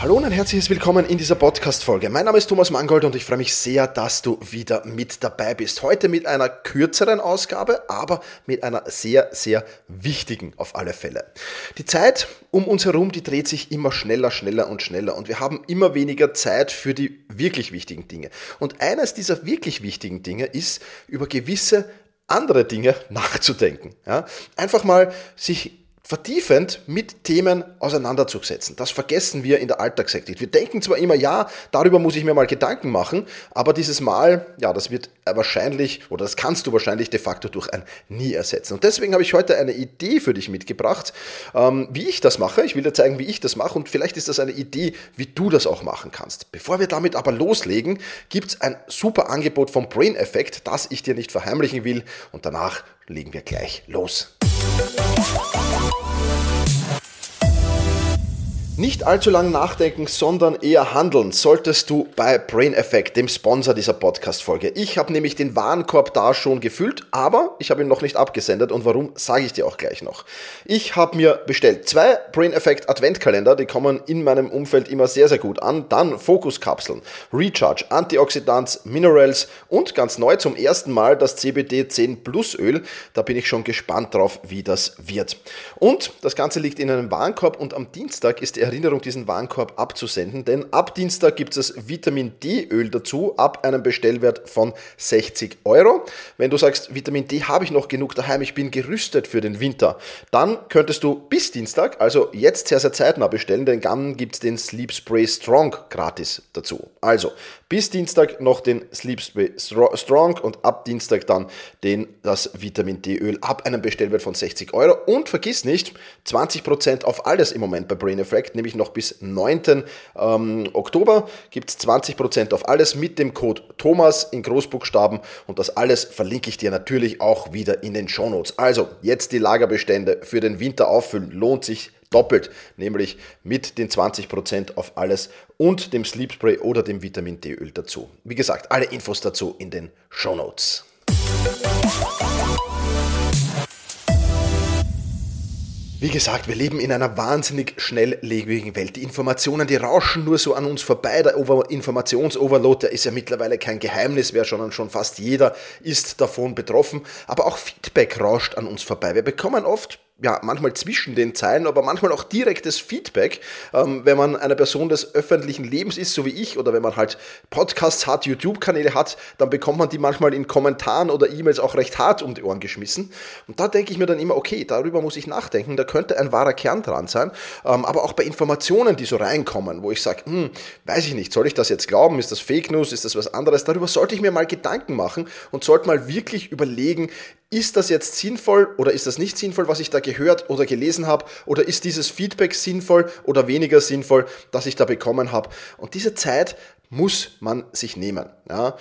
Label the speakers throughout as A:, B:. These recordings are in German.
A: Hallo und ein herzliches Willkommen in dieser Podcast-Folge. Mein Name ist Thomas Mangold und ich freue mich sehr, dass du wieder mit dabei bist. Heute mit einer kürzeren Ausgabe, aber mit einer sehr, sehr wichtigen auf alle Fälle. Die Zeit um uns herum, die dreht sich immer schneller, schneller und schneller und wir haben immer weniger Zeit für die wirklich wichtigen Dinge. Und eines dieser wirklich wichtigen Dinge ist, über gewisse andere Dinge nachzudenken. Ja? Einfach mal sich vertiefend mit Themen auseinanderzusetzen. Das vergessen wir in der Alltagshektik. Wir denken zwar immer, ja, darüber muss ich mir mal Gedanken machen, aber dieses Mal, ja, das wird wahrscheinlich oder das kannst du wahrscheinlich de facto durch ein Nie ersetzen. Und deswegen habe ich heute eine Idee für dich mitgebracht, ähm, wie ich das mache. Ich will dir zeigen, wie ich das mache und vielleicht ist das eine Idee, wie du das auch machen kannst. Bevor wir damit aber loslegen, gibt es ein super Angebot vom Brain Effect, das ich dir nicht verheimlichen will und danach legen wir gleich los. ハハハハ! Nicht allzu lange nachdenken, sondern eher handeln solltest du bei Brain Effect, dem Sponsor dieser Podcast-Folge. Ich habe nämlich den Warenkorb da schon gefüllt, aber ich habe ihn noch nicht abgesendet und warum, sage ich dir auch gleich noch. Ich habe mir bestellt zwei Brain Effect Adventkalender, die kommen in meinem Umfeld immer sehr, sehr gut an. Dann Fokuskapseln, Recharge, Antioxidants, Minerals und ganz neu zum ersten Mal das CBD 10 Plus Öl. Da bin ich schon gespannt drauf, wie das wird. Und das Ganze liegt in einem Warenkorb und am Dienstag ist er Erinnerung, diesen Warenkorb abzusenden, denn ab Dienstag gibt es Vitamin D-Öl dazu, ab einem Bestellwert von 60 Euro. Wenn du sagst, Vitamin D habe ich noch genug daheim, ich bin gerüstet für den Winter, dann könntest du bis Dienstag, also jetzt sehr, sehr zeitnah bestellen, denn dann gibt es den Sleep Spray Strong gratis dazu. Also bis Dienstag noch den Sleep Spray Strong und ab Dienstag dann den, das Vitamin D-Öl ab einem Bestellwert von 60 Euro. Und vergiss nicht, 20% auf alles im Moment bei Brain Effect nämlich noch bis 9. Ähm, Oktober gibt es 20% auf alles mit dem Code Thomas in Großbuchstaben und das alles verlinke ich dir natürlich auch wieder in den Shownotes. Also jetzt die Lagerbestände für den Winter auffüllen, lohnt sich doppelt, nämlich mit den 20% auf alles und dem Sleep Spray oder dem Vitamin D Öl dazu. Wie gesagt, alle Infos dazu in den Shownotes. Wie gesagt, wir leben in einer wahnsinnig schnelllebigen Welt. Die Informationen, die rauschen nur so an uns vorbei. Der Informationsoverload, der ist ja mittlerweile kein Geheimnis mehr, sondern schon fast jeder ist davon betroffen. Aber auch Feedback rauscht an uns vorbei. Wir bekommen oft ja, manchmal zwischen den Zeilen, aber manchmal auch direktes Feedback, ähm, wenn man eine Person des öffentlichen Lebens ist, so wie ich, oder wenn man halt Podcasts hat, YouTube-Kanäle hat, dann bekommt man die manchmal in Kommentaren oder E-Mails auch recht hart um die Ohren geschmissen. Und da denke ich mir dann immer, okay, darüber muss ich nachdenken, da könnte ein wahrer Kern dran sein, ähm, aber auch bei Informationen, die so reinkommen, wo ich sage, hm, weiß ich nicht, soll ich das jetzt glauben, ist das Fake News, ist das was anderes, darüber sollte ich mir mal Gedanken machen und sollte mal wirklich überlegen, ist das jetzt sinnvoll oder ist das nicht sinnvoll, was ich da gehört oder gelesen habe? Oder ist dieses Feedback sinnvoll oder weniger sinnvoll, das ich da bekommen habe? Und diese Zeit muss man sich nehmen. Ja?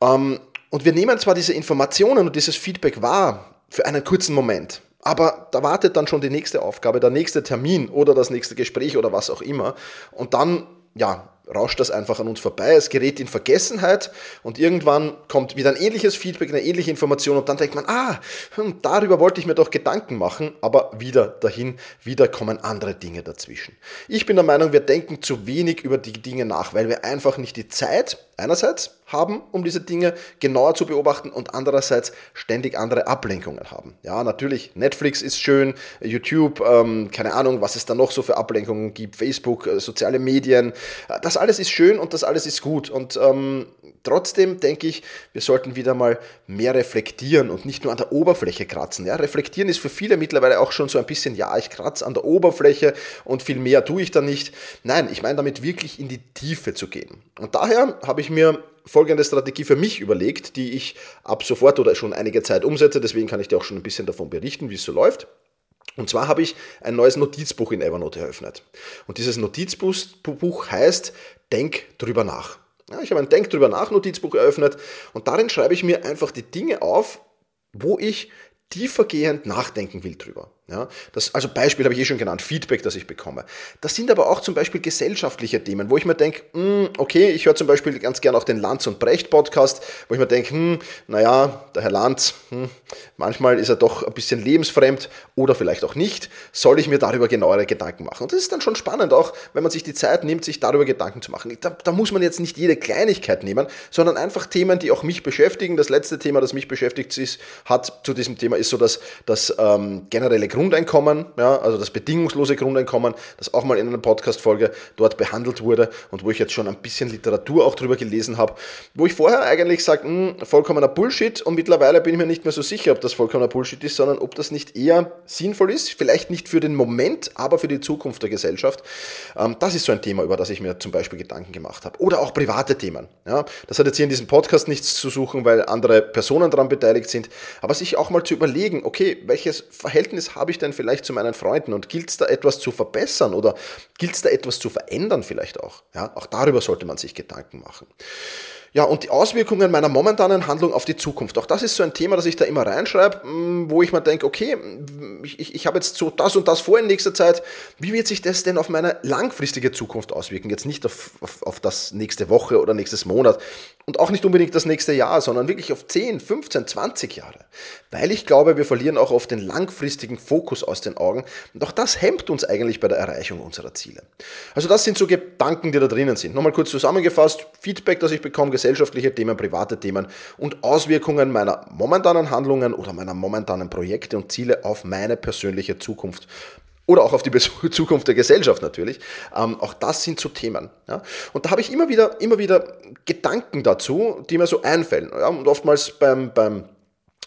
A: Ähm, und wir nehmen zwar diese Informationen und dieses Feedback wahr für einen kurzen Moment. Aber da wartet dann schon die nächste Aufgabe, der nächste Termin oder das nächste Gespräch oder was auch immer. Und dann, ja, rauscht das einfach an uns vorbei, es gerät in Vergessenheit und irgendwann kommt wieder ein ähnliches Feedback, eine ähnliche Information und dann denkt man, ah, hm, darüber wollte ich mir doch Gedanken machen, aber wieder dahin, wieder kommen andere Dinge dazwischen. Ich bin der Meinung, wir denken zu wenig über die Dinge nach, weil wir einfach nicht die Zeit einerseits haben, um diese Dinge genauer zu beobachten und andererseits ständig andere Ablenkungen haben. Ja, natürlich, Netflix ist schön, YouTube, ähm, keine Ahnung, was es da noch so für Ablenkungen gibt, Facebook, äh, soziale Medien, äh, das alles ist schön und das alles ist gut und ähm, trotzdem denke ich, wir sollten wieder mal mehr reflektieren und nicht nur an der Oberfläche kratzen. Ja, reflektieren ist für viele mittlerweile auch schon so ein bisschen, ja, ich kratze an der Oberfläche und viel mehr tue ich da nicht. Nein, ich meine damit wirklich in die Tiefe zu gehen. Und daher habe ich mir folgende Strategie für mich überlegt, die ich ab sofort oder schon einige Zeit umsetze. Deswegen kann ich dir auch schon ein bisschen davon berichten, wie es so läuft. Und zwar habe ich ein neues Notizbuch in Evernote eröffnet. Und dieses Notizbuch heißt Denk drüber nach. Ja, ich habe ein Denk drüber nach Notizbuch eröffnet und darin schreibe ich mir einfach die Dinge auf, wo ich tiefergehend nachdenken will drüber. Ja, das, also Beispiel habe ich eh schon genannt, Feedback, das ich bekomme. Das sind aber auch zum Beispiel gesellschaftliche Themen, wo ich mir denke, hm, okay, ich höre zum Beispiel ganz gern auch den Lanz und Brecht Podcast, wo ich mir denke, hm, naja, der Herr Lanz, hm, manchmal ist er doch ein bisschen lebensfremd oder vielleicht auch nicht. Soll ich mir darüber genauere Gedanken machen? Und das ist dann schon spannend, auch wenn man sich die Zeit nimmt, sich darüber Gedanken zu machen. Da, da muss man jetzt nicht jede Kleinigkeit nehmen, sondern einfach Themen, die auch mich beschäftigen. Das letzte Thema, das mich beschäftigt ist, hat zu diesem Thema ist so das, das ähm, generelle Grundeinkommen, ja, also das bedingungslose Grundeinkommen, das auch mal in einer Podcast-Folge dort behandelt wurde und wo ich jetzt schon ein bisschen Literatur auch drüber gelesen habe, wo ich vorher eigentlich sage, hm, vollkommener Bullshit und mittlerweile bin ich mir nicht mehr so sicher, ob das vollkommener Bullshit ist, sondern ob das nicht eher sinnvoll ist, vielleicht nicht für den Moment, aber für die Zukunft der Gesellschaft. Ähm, das ist so ein Thema, über das ich mir zum Beispiel Gedanken gemacht habe. Oder auch private Themen. Ja, das hat jetzt hier in diesem Podcast nichts zu suchen, weil andere Personen daran beteiligt sind, aber sich auch mal zu überlegen, okay, welches Verhältnis habe ich denn vielleicht zu meinen Freunden und gilt es da etwas zu verbessern oder gilt es da etwas zu verändern vielleicht auch? Ja, auch darüber sollte man sich Gedanken machen. Ja, und die Auswirkungen meiner momentanen Handlung auf die Zukunft. Auch das ist so ein Thema, das ich da immer reinschreibe, wo ich mir denke, okay, ich, ich, ich habe jetzt so das und das vor in nächster Zeit. Wie wird sich das denn auf meine langfristige Zukunft auswirken? Jetzt nicht auf, auf, auf das nächste Woche oder nächstes Monat und auch nicht unbedingt das nächste Jahr, sondern wirklich auf 10, 15, 20 Jahre. Weil ich glaube, wir verlieren auch oft den langfristigen Fokus aus den Augen und auch das hemmt uns eigentlich bei der Erreichung unserer Ziele. Also das sind so Gedanken, die da drinnen sind. Nochmal kurz zusammengefasst, Feedback, das ich bekomme, gesellschaftliche Themen, private Themen und Auswirkungen meiner momentanen Handlungen oder meiner momentanen Projekte und Ziele auf meine persönliche Zukunft oder auch auf die Zukunft der Gesellschaft natürlich. Ähm, auch das sind so Themen. Ja? Und da habe ich immer wieder, immer wieder Gedanken dazu, die mir so einfällen. Ja? Und oftmals beim, beim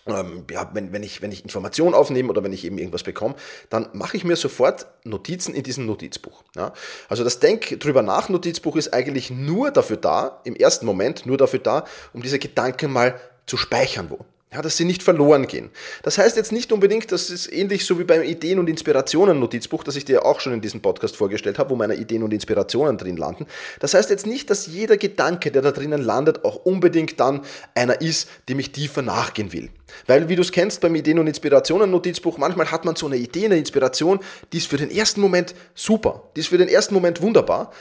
A: ähm, ja, wenn, wenn, ich, wenn ich Informationen aufnehme oder wenn ich eben irgendwas bekomme, dann mache ich mir sofort Notizen in diesem Notizbuch. Ja? Also das Denk drüber nach Notizbuch ist eigentlich nur dafür da, im ersten Moment nur dafür da, um diese Gedanken mal zu speichern wo. Ja, dass sie nicht verloren gehen. Das heißt jetzt nicht unbedingt, das ist ähnlich so wie beim Ideen- und Inspirationen-Notizbuch, das ich dir auch schon in diesem Podcast vorgestellt habe, wo meine Ideen und Inspirationen drin landen. Das heißt jetzt nicht, dass jeder Gedanke, der da drinnen landet, auch unbedingt dann einer ist, dem ich tiefer nachgehen will. Weil, wie du es kennst beim Ideen- und Inspirationen-Notizbuch, manchmal hat man so eine Idee, eine Inspiration, die ist für den ersten Moment super, die ist für den ersten Moment wunderbar.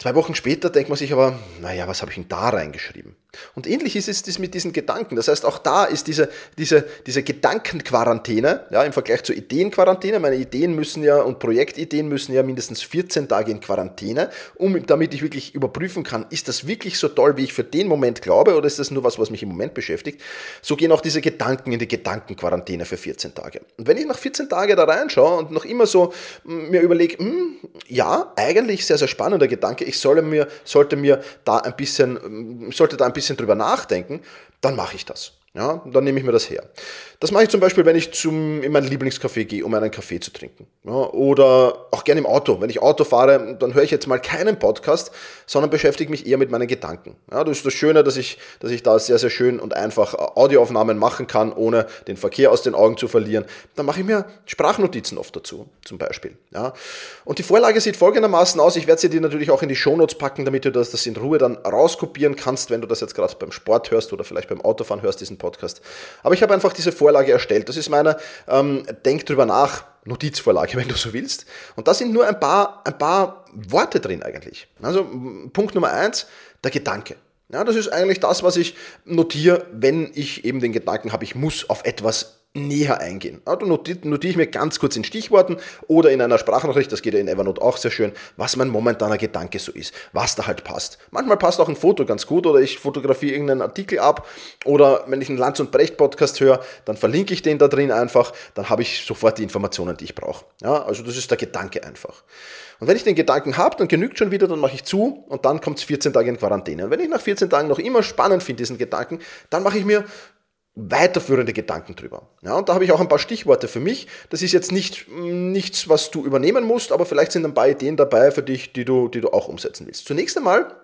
A: Zwei Wochen später denkt man sich aber, naja, was habe ich denn da reingeschrieben? Und ähnlich ist es mit diesen Gedanken. Das heißt, auch da ist diese, diese, diese Gedankenquarantäne, ja, im Vergleich zur Ideenquarantäne. Meine Ideen müssen ja und Projektideen müssen ja mindestens 14 Tage in Quarantäne, um, damit ich wirklich überprüfen kann, ist das wirklich so toll, wie ich für den Moment glaube, oder ist das nur was, was mich im Moment beschäftigt? So gehen auch diese Gedanken in die Gedankenquarantäne für 14 Tage. Und wenn ich nach 14 Tagen da reinschaue und noch immer so hm, mir überlege, hm, ja, eigentlich sehr, sehr spannender Gedanke, ich solle mir, sollte mir da ein bisschen, hm, sollte da ein bisschen bisschen drüber nachdenken, dann mache ich das. Ja, dann nehme ich mir das her. Das mache ich zum Beispiel, wenn ich zum, in mein Lieblingscafé gehe, um einen Kaffee zu trinken. Ja, oder auch gerne im Auto. Wenn ich Auto fahre, dann höre ich jetzt mal keinen Podcast, sondern beschäftige mich eher mit meinen Gedanken. Ja, das ist das Schöne, dass ich, dass ich da sehr, sehr schön und einfach Audioaufnahmen machen kann, ohne den Verkehr aus den Augen zu verlieren. Dann mache ich mir Sprachnotizen oft dazu, zum Beispiel. Ja. Und die Vorlage sieht folgendermaßen aus. Ich werde sie dir natürlich auch in die Shownotes packen, damit du das, das in Ruhe dann rauskopieren kannst, wenn du das jetzt gerade beim Sport hörst oder vielleicht beim Autofahren hörst, diesen Podcast. Aber ich habe einfach diese Vorlage erstellt. Das ist meine ähm, Denk drüber nach Notizvorlage, wenn du so willst. Und da sind nur ein paar, ein paar Worte drin eigentlich. Also Punkt Nummer eins, der Gedanke. Ja, das ist eigentlich das, was ich notiere, wenn ich eben den Gedanken habe, ich muss auf etwas näher eingehen. Da notiere ich mir ganz kurz in Stichworten oder in einer Sprachnachricht, das geht ja in Evernote auch sehr schön, was mein momentaner Gedanke so ist, was da halt passt. Manchmal passt auch ein Foto ganz gut oder ich fotografiere irgendeinen Artikel ab oder wenn ich einen Lanz und Brecht Podcast höre, dann verlinke ich den da drin einfach, dann habe ich sofort die Informationen, die ich brauche. Ja, also das ist der Gedanke einfach. Und wenn ich den Gedanken habe, dann genügt schon wieder, dann mache ich zu und dann kommt es 14 Tage in Quarantäne. Und wenn ich nach 14 Tagen noch immer spannend finde, diesen Gedanken, dann mache ich mir weiterführende Gedanken drüber. Ja, und da habe ich auch ein paar Stichworte für mich. Das ist jetzt nicht nichts, was du übernehmen musst, aber vielleicht sind ein paar Ideen dabei für dich, die du, die du auch umsetzen willst. Zunächst einmal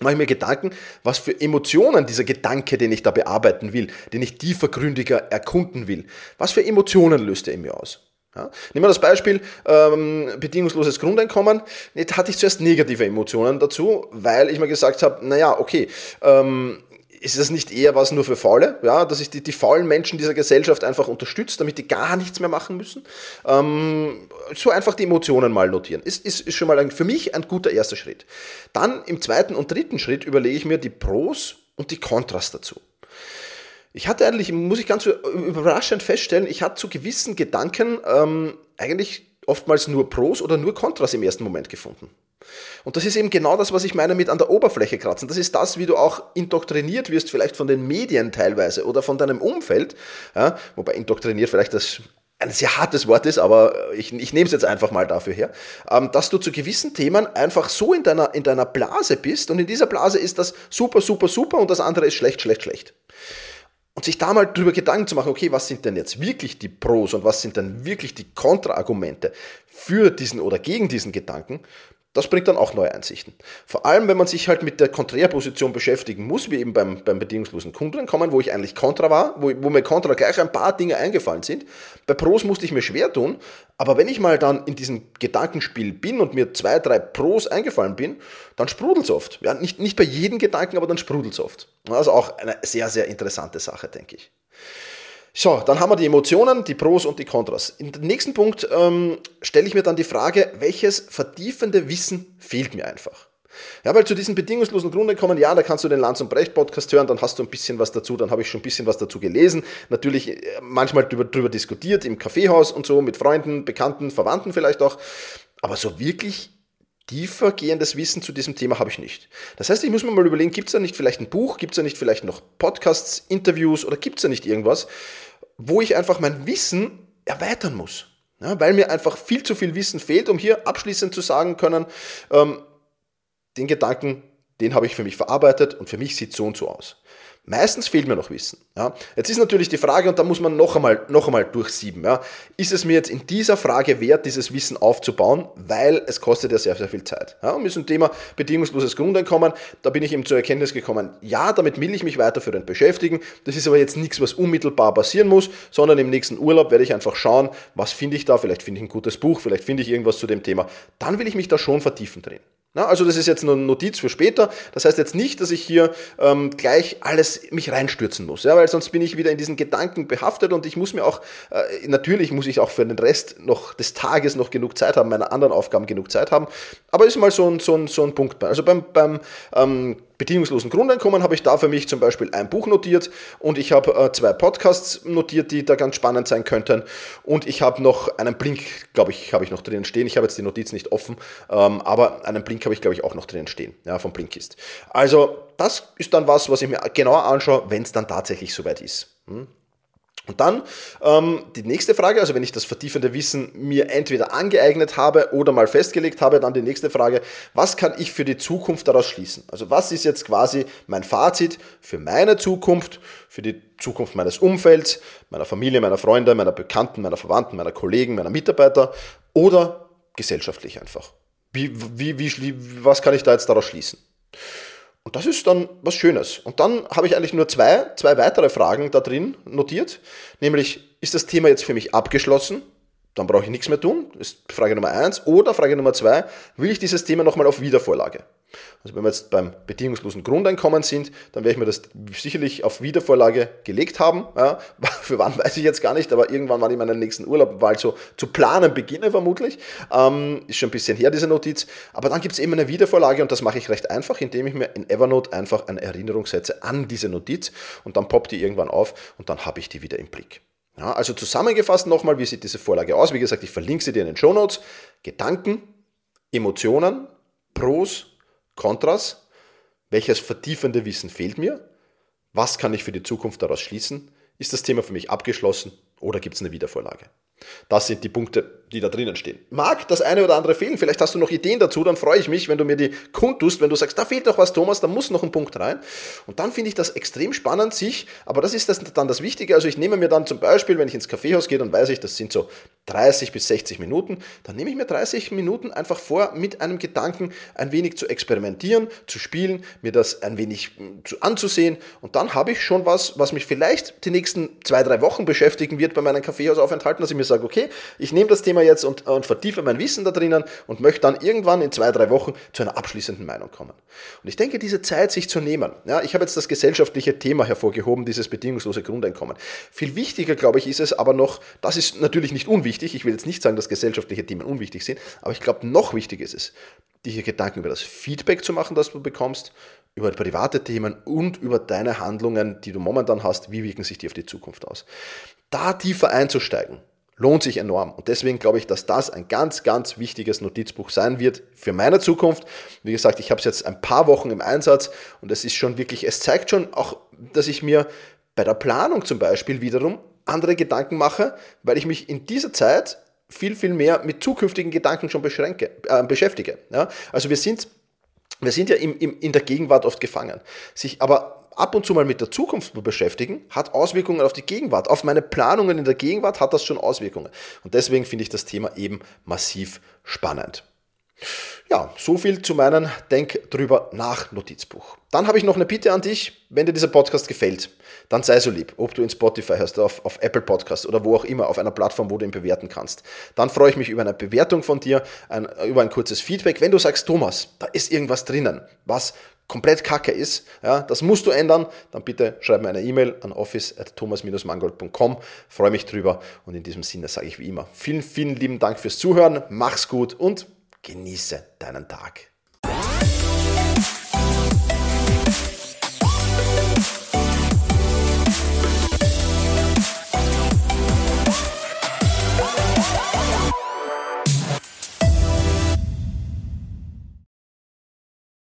A: mache ich mir Gedanken, was für Emotionen dieser Gedanke, den ich da bearbeiten will, den ich tiefergründiger erkunden will, was für Emotionen löst er in mir aus. Ja? Nehmen wir das Beispiel ähm, bedingungsloses Grundeinkommen. Da hatte ich zuerst negative Emotionen dazu, weil ich mir gesagt habe, naja, okay, ähm, ist das nicht eher was nur für Faule? Ja, dass ich die, die faulen Menschen dieser Gesellschaft einfach unterstütze, damit die gar nichts mehr machen müssen? Ähm, so einfach die Emotionen mal notieren. Ist, ist, ist schon mal ein, für mich ein guter erster Schritt. Dann im zweiten und dritten Schritt überlege ich mir die Pros und die Kontras dazu. Ich hatte eigentlich, muss ich ganz überraschend feststellen, ich hatte zu gewissen Gedanken ähm, eigentlich oftmals nur Pros oder nur Kontras im ersten Moment gefunden. Und das ist eben genau das, was ich meine mit an der Oberfläche kratzen. Das ist das, wie du auch indoktriniert wirst, vielleicht von den Medien teilweise oder von deinem Umfeld. Ja, wobei indoktriniert vielleicht das ein sehr hartes Wort ist, aber ich, ich nehme es jetzt einfach mal dafür her, ähm, dass du zu gewissen Themen einfach so in deiner, in deiner Blase bist und in dieser Blase ist das super, super, super und das andere ist schlecht, schlecht, schlecht. Und sich da mal drüber Gedanken zu machen, okay, was sind denn jetzt wirklich die Pros und was sind denn wirklich die Kontraargumente für diesen oder gegen diesen Gedanken, das bringt dann auch neue Einsichten. Vor allem, wenn man sich halt mit der Konträrposition beschäftigen muss, wie eben beim, beim bedingungslosen Kundenkommen, wo ich eigentlich Kontra war, wo, wo mir Kontra gleich ein paar Dinge eingefallen sind. Bei Pros musste ich mir schwer tun, aber wenn ich mal dann in diesem Gedankenspiel bin und mir zwei, drei Pros eingefallen bin, dann sprudelt es oft. Ja, nicht, nicht bei jedem Gedanken, aber dann sprudelt es oft. Also auch eine sehr, sehr interessante Sache, denke ich. So, dann haben wir die Emotionen, die Pros und die Kontras. Im nächsten Punkt ähm, stelle ich mir dann die Frage, welches vertiefende Wissen fehlt mir einfach? Ja, weil zu diesem bedingungslosen Grunde kommen, ja, da kannst du den Lanz und Brecht Podcast hören, dann hast du ein bisschen was dazu, dann habe ich schon ein bisschen was dazu gelesen, natürlich äh, manchmal drüber, drüber diskutiert im Kaffeehaus und so, mit Freunden, Bekannten, Verwandten vielleicht auch, aber so wirklich tiefer gehendes Wissen zu diesem Thema habe ich nicht. Das heißt, ich muss mir mal überlegen, gibt es da nicht vielleicht ein Buch, gibt es da nicht vielleicht noch Podcasts, Interviews oder gibt es da nicht irgendwas, wo ich einfach mein Wissen erweitern muss. Ja, weil mir einfach viel zu viel Wissen fehlt, um hier abschließend zu sagen können, ähm, den Gedanken, den habe ich für mich verarbeitet und für mich sieht so und so aus. Meistens fehlt mir noch Wissen. Ja. Jetzt ist natürlich die Frage, und da muss man noch einmal, noch einmal durchsieben, ja. ist es mir jetzt in dieser Frage wert, dieses Wissen aufzubauen, weil es kostet ja sehr, sehr viel Zeit. Ja. Und mit dem Thema bedingungsloses Grundeinkommen, da bin ich eben zur Erkenntnis gekommen, ja, damit will ich mich weiterführend beschäftigen. Das ist aber jetzt nichts, was unmittelbar passieren muss, sondern im nächsten Urlaub werde ich einfach schauen, was finde ich da, vielleicht finde ich ein gutes Buch, vielleicht finde ich irgendwas zu dem Thema. Dann will ich mich da schon vertiefen drin. Na, also das ist jetzt eine Notiz für später. Das heißt jetzt nicht, dass ich hier ähm, gleich alles mich reinstürzen muss, ja, weil sonst bin ich wieder in diesen Gedanken behaftet und ich muss mir auch, äh, natürlich muss ich auch für den Rest noch des Tages noch genug Zeit haben, meine anderen Aufgaben genug Zeit haben. Aber ist mal so ein, so ein, so ein Punkt. Also beim, beim ähm, bedingungslosen Grundeinkommen habe ich da für mich zum Beispiel ein Buch notiert und ich habe äh, zwei Podcasts notiert, die da ganz spannend sein könnten und ich habe noch einen Blink, glaube ich, habe ich noch drinnen stehen. Ich habe jetzt die Notiz nicht offen, ähm, aber einen Blink habe ich, glaube ich, auch noch drinnen stehen, ja, vom Blinkist. Also das ist dann was, was ich mir genauer anschaue, wenn es dann tatsächlich soweit ist. Hm? Und dann ähm, die nächste Frage, also wenn ich das vertiefende Wissen mir entweder angeeignet habe oder mal festgelegt habe, dann die nächste Frage, was kann ich für die Zukunft daraus schließen? Also was ist jetzt quasi mein Fazit für meine Zukunft, für die Zukunft meines Umfelds, meiner Familie, meiner Freunde, meiner Bekannten, meiner Verwandten, meiner Kollegen, meiner Mitarbeiter oder gesellschaftlich einfach? Wie, wie, wie, was kann ich da jetzt daraus schließen? Und das ist dann was Schönes. Und dann habe ich eigentlich nur zwei, zwei weitere Fragen da drin notiert. Nämlich, ist das Thema jetzt für mich abgeschlossen? Dann brauche ich nichts mehr tun. Ist Frage Nummer eins. Oder Frage Nummer zwei, will ich dieses Thema nochmal auf Wiedervorlage? Also wenn wir jetzt beim bedingungslosen Grundeinkommen sind, dann werde ich mir das sicherlich auf Wiedervorlage gelegt haben. Ja, für wann weiß ich jetzt gar nicht, aber irgendwann, wann ich meinen nächsten Urlaub bald so zu planen beginne, vermutlich. Ähm, ist schon ein bisschen her, diese Notiz. Aber dann gibt es eben eine Wiedervorlage und das mache ich recht einfach, indem ich mir in Evernote einfach eine Erinnerung setze an diese Notiz und dann poppt die irgendwann auf und dann habe ich die wieder im Blick. Ja, also zusammengefasst nochmal, wie sieht diese Vorlage aus? Wie gesagt, ich verlinke sie dir in den Show Notes. Gedanken, Emotionen, Pros, Kontras, welches vertiefende Wissen fehlt mir, was kann ich für die Zukunft daraus schließen, ist das Thema für mich abgeschlossen oder gibt es eine Wiedervorlage? Das sind die Punkte, die da drinnen stehen. Mag das eine oder andere fehlen, vielleicht hast du noch Ideen dazu, dann freue ich mich, wenn du mir die kundtust, wenn du sagst, da fehlt noch was, Thomas, da muss noch ein Punkt rein. Und dann finde ich das extrem spannend, sich, aber das ist das, dann das Wichtige, also ich nehme mir dann zum Beispiel, wenn ich ins Kaffeehaus gehe, dann weiß ich, das sind so 30 bis 60 Minuten, dann nehme ich mir 30 Minuten einfach vor, mit einem Gedanken ein wenig zu experimentieren, zu spielen, mir das ein wenig hm, zu anzusehen und dann habe ich schon was, was mich vielleicht die nächsten zwei, drei Wochen beschäftigen wird bei meinen Kaffeehausaufenthalten, dass ich mir sage, okay, ich nehme das Thema jetzt und, und vertiefe mein Wissen da drinnen und möchte dann irgendwann in zwei, drei Wochen zu einer abschließenden Meinung kommen. Und ich denke, diese Zeit sich zu nehmen, ja, ich habe jetzt das gesellschaftliche Thema hervorgehoben, dieses bedingungslose Grundeinkommen. Viel wichtiger, glaube ich, ist es aber noch, das ist natürlich nicht unwichtig. Ich will jetzt nicht sagen, dass gesellschaftliche Themen unwichtig sind, aber ich glaube, noch wichtiger ist es, dir Gedanken über das Feedback zu machen, das du bekommst, über private Themen und über deine Handlungen, die du momentan hast, wie wirken sich die auf die Zukunft aus. Da tiefer einzusteigen, lohnt sich enorm. Und deswegen glaube ich, dass das ein ganz, ganz wichtiges Notizbuch sein wird für meine Zukunft. Wie gesagt, ich habe es jetzt ein paar Wochen im Einsatz und es ist schon wirklich, es zeigt schon auch, dass ich mir bei der Planung zum Beispiel wiederum andere Gedanken mache, weil ich mich in dieser Zeit viel, viel mehr mit zukünftigen Gedanken schon beschränke, äh, beschäftige. Ja? Also wir sind, wir sind ja im, im, in der Gegenwart oft gefangen. Sich aber ab und zu mal mit der Zukunft zu beschäftigen, hat Auswirkungen auf die Gegenwart. Auf meine Planungen in der Gegenwart hat das schon Auswirkungen. Und deswegen finde ich das Thema eben massiv spannend. Ja, so viel zu meinem Denk drüber nach Notizbuch. Dann habe ich noch eine Bitte an dich, wenn dir dieser Podcast gefällt, dann sei so lieb, ob du in Spotify hast, auf, auf Apple Podcast oder wo auch immer, auf einer Plattform, wo du ihn bewerten kannst. Dann freue ich mich über eine Bewertung von dir, ein, über ein kurzes Feedback. Wenn du sagst, Thomas, da ist irgendwas drinnen, was komplett kacke ist, ja, das musst du ändern, dann bitte schreib mir eine E-Mail an office.thomas-mangold.com. Freue mich drüber und in diesem Sinne sage ich wie immer vielen, vielen lieben Dank fürs Zuhören, mach's gut und Genieße deinen Tag.